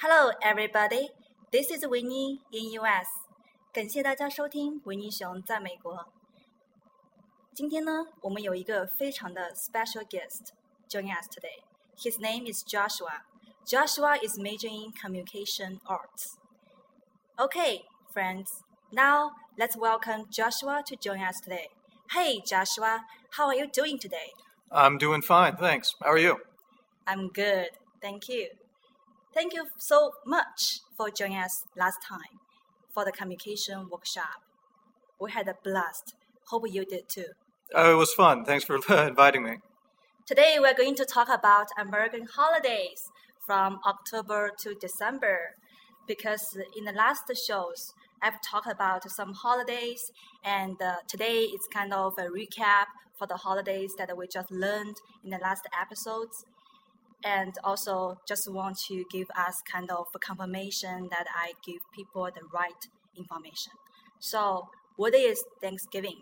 Hello, everybody. This is Winnie in US. 感谢大家收听维尼熊在美国。今天呢，我们有一个非常的 special guest joining us today. His name is Joshua. Joshua is majoring in communication arts. Okay, friends. Now let's welcome Joshua to join us today. Hey, Joshua, how are you doing today? I'm doing fine, thanks. How are you? I'm good, thank you. Thank you so much for joining us last time for the communication workshop. We had a blast. Hope you did too. Oh, it was fun. Thanks for inviting me. Today we're going to talk about American holidays from October to December because in the last shows I've talked about some holidays and uh, today it's kind of a recap for the holidays that we just learned in the last episodes and also just want to give us kind of confirmation that I give people the right information. So, what is Thanksgiving?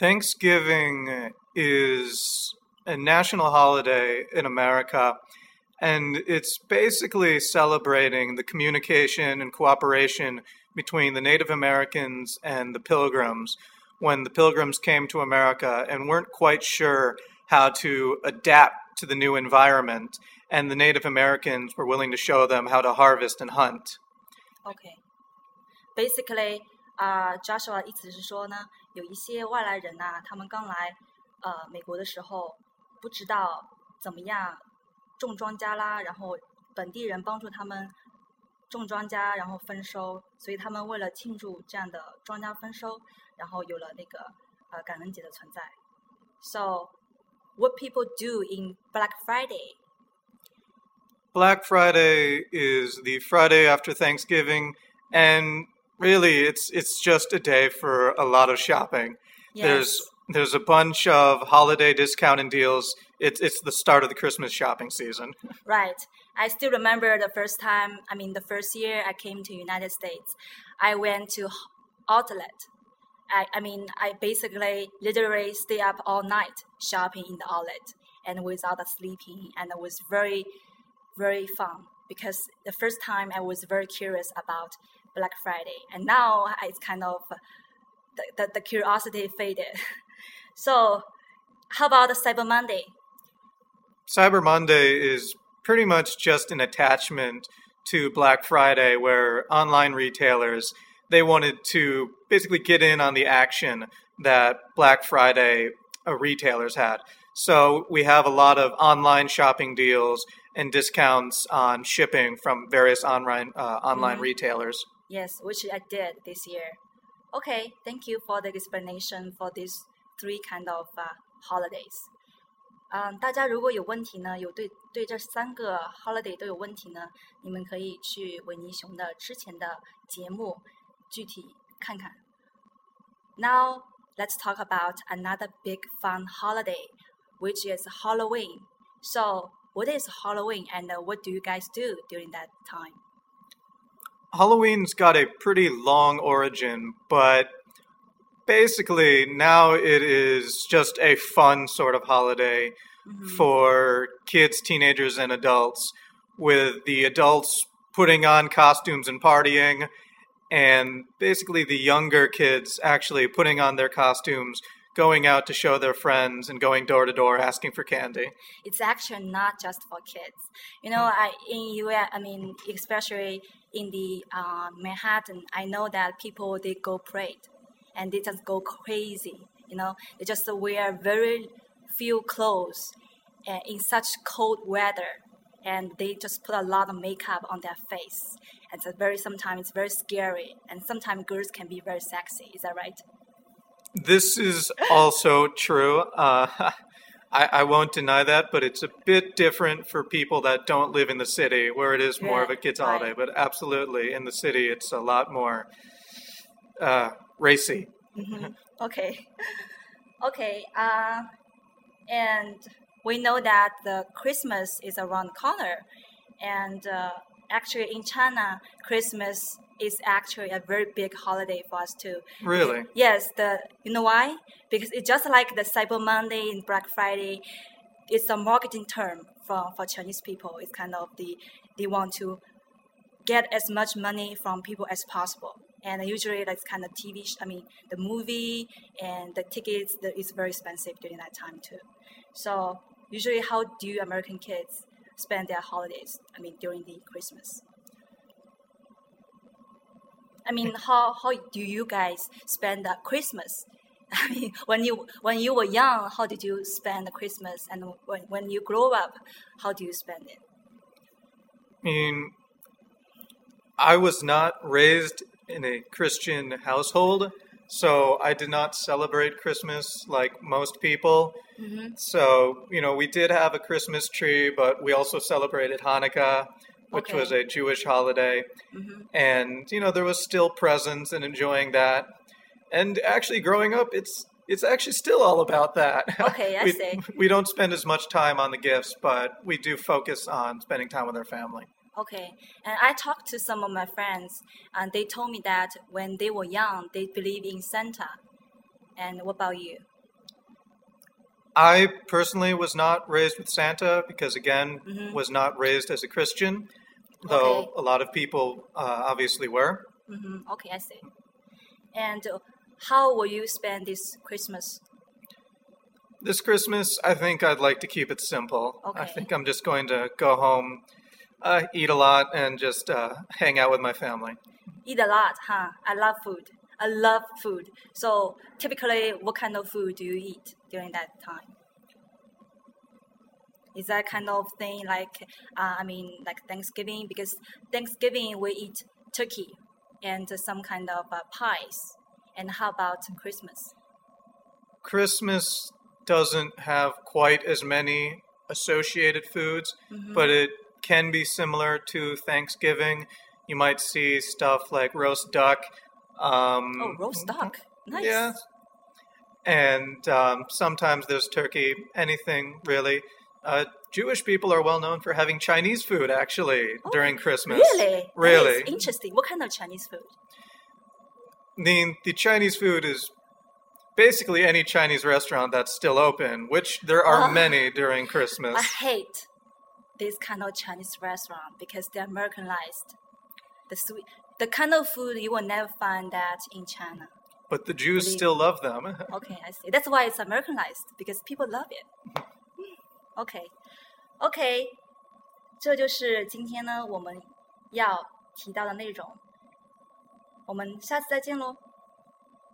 Thanksgiving is a national holiday in America, and it's basically celebrating the communication and cooperation between the Native Americans and the Pilgrims when the Pilgrims came to America and weren't quite sure how to adapt to the new environment, and the Native Americans were willing to show them how to harvest and hunt. Okay. Basically, 啊、j o s h u a 意思是说呢，有一些外来人呐、他们刚来呃美国的时候，不知道怎么样种庄稼啦，然后本地人帮助他们种庄稼，然后丰收，所以他们为了庆祝这样的庄稼丰收，然后有了那个呃感恩节的存在。So what people do in Black Friday. Black Friday is the Friday after Thanksgiving, and really, it's it's just a day for a lot of shopping. Yes. There's there's a bunch of holiday discount and deals. It's it's the start of the Christmas shopping season. Right. I still remember the first time, I mean, the first year I came to United States, I went to outlet. I, I mean, I basically literally stay up all night shopping in the outlet and without sleeping, and it was very, very fun because the first time I was very curious about Black Friday, and now it's kind of the, the, the curiosity faded. so, how about Cyber Monday? Cyber Monday is pretty much just an attachment to Black Friday, where online retailers they wanted to basically get in on the action that Black Friday uh, retailers had. So we have a lot of online shopping deals and discounts on shipping from various online uh, online Mhm. retailers. Yes, which I did this year. Okay, thank you for the explanation for these three kind of uh, holidays. 嗯，大家如果有问题呢，有对对这三个 holiday 都有问题呢，你们可以去维尼熊的之前的节目具体 看看。Now let's talk about another big fun holiday, which is Halloween. So, what is Halloween, and what do you guys do during that time? Halloween's got a pretty long origin, but basically now it is just a fun sort of holiday Mhm. for kids, teenagers, and adults, with the adults putting on costumes and partying, and basically the younger kids actually putting on their costumes, going out to show their friends, and going door to door asking for candy. it's actually not just for kids. You know, I in US, I mean, especially in the uh, Manhattan, I know that people they go parade, and they just go crazy. You know, they just wear very few clothes, uh, in such cold weather, and they just put a lot of makeup on their face. And it's very sometimes it's very scary, and sometimes girls can be very sexy. Is that right? This is also true. Uh, I, I won't deny that, but it's a bit different for people that don't live in the city, where it is more of a kids' right. holiday. But absolutely, in the city, it's a lot more uh, racy. Mhm. okay. Okay. Uh, and we know that the Christmas is around the corner, and uh, actually in China, Christmas is actually a very big holiday for us too. Really? Yes, the you know why? Because it's just like the Cyber Monday and Black Friday. It's a marketing term for for for Chinese people It's kind of the they want to get as much money from people as possible. And usually that's kind of TV, sh- I mean, the movie and the tickets that is very expensive during that time too. So usually how do American kids spend their holidays? I mean, during the Christmas? I mean, how, how do you guys spend the Christmas? I mean, when you when you were young, how did you spend the Christmas? And when, when you grow up, how do you spend it? I mean, I was not raised in a Christian household, so I did not celebrate Christmas like most people. Mm-hmm. So, you know, we did have a Christmas tree, but we also celebrated Hanukkah, which Okay. was a Jewish holiday. Mm-hmm. And, you know, there was still presents and enjoying that. And actually, growing up, it's it's actually still all about that. Okay, I we, see. We don't spend as much time on the gifts, but we do focus on spending time with our family. Okay, and I talked to some of my friends, and they told me that when they were young, they believed in Santa. And what about you? I personally was not raised with Santa because, again, Mhm. was not raised as a Christian, though Okay. a lot of people uh, obviously were. Mm-hmm. Okay, I see. And how will you spend this Christmas? This Christmas, I think I'd like to keep it simple. Okay. I think I'm just going to go home, uh, eat a lot, and just uh, hang out with my family. Eat a lot, huh? I love food. I love food. So typically, what kind of food do you eat during that time? Is that kind of thing like, uh, I mean, like Thanksgiving? Because Thanksgiving we eat turkey and some kind of uh, pies. And how about Christmas? Christmas doesn't have quite as many associated foods, Mhm. but it can be similar to Thanksgiving. You might see stuff like roast duck. Um, Oh, roast duck. Nice. Yeah. And um, sometimes there's turkey, anything really. Uh, Jewish people are well known for having Chinese food actually Oh, during Christmas. Really? Really. interesting. What kind of Chinese food? The, the Chinese food is basically any Chinese restaurant that's still open, which there are Ah. many during Christmas. I hate this kind of Chinese restaurant because they're Americanized. The sweet, the kind of food you will never find that in China. But the Jews Believe- still love them. Okay, I see. That's why it's Americanized because people love it. OK OK，这就是今天呢我们要提到的内容。我们下次再见喽。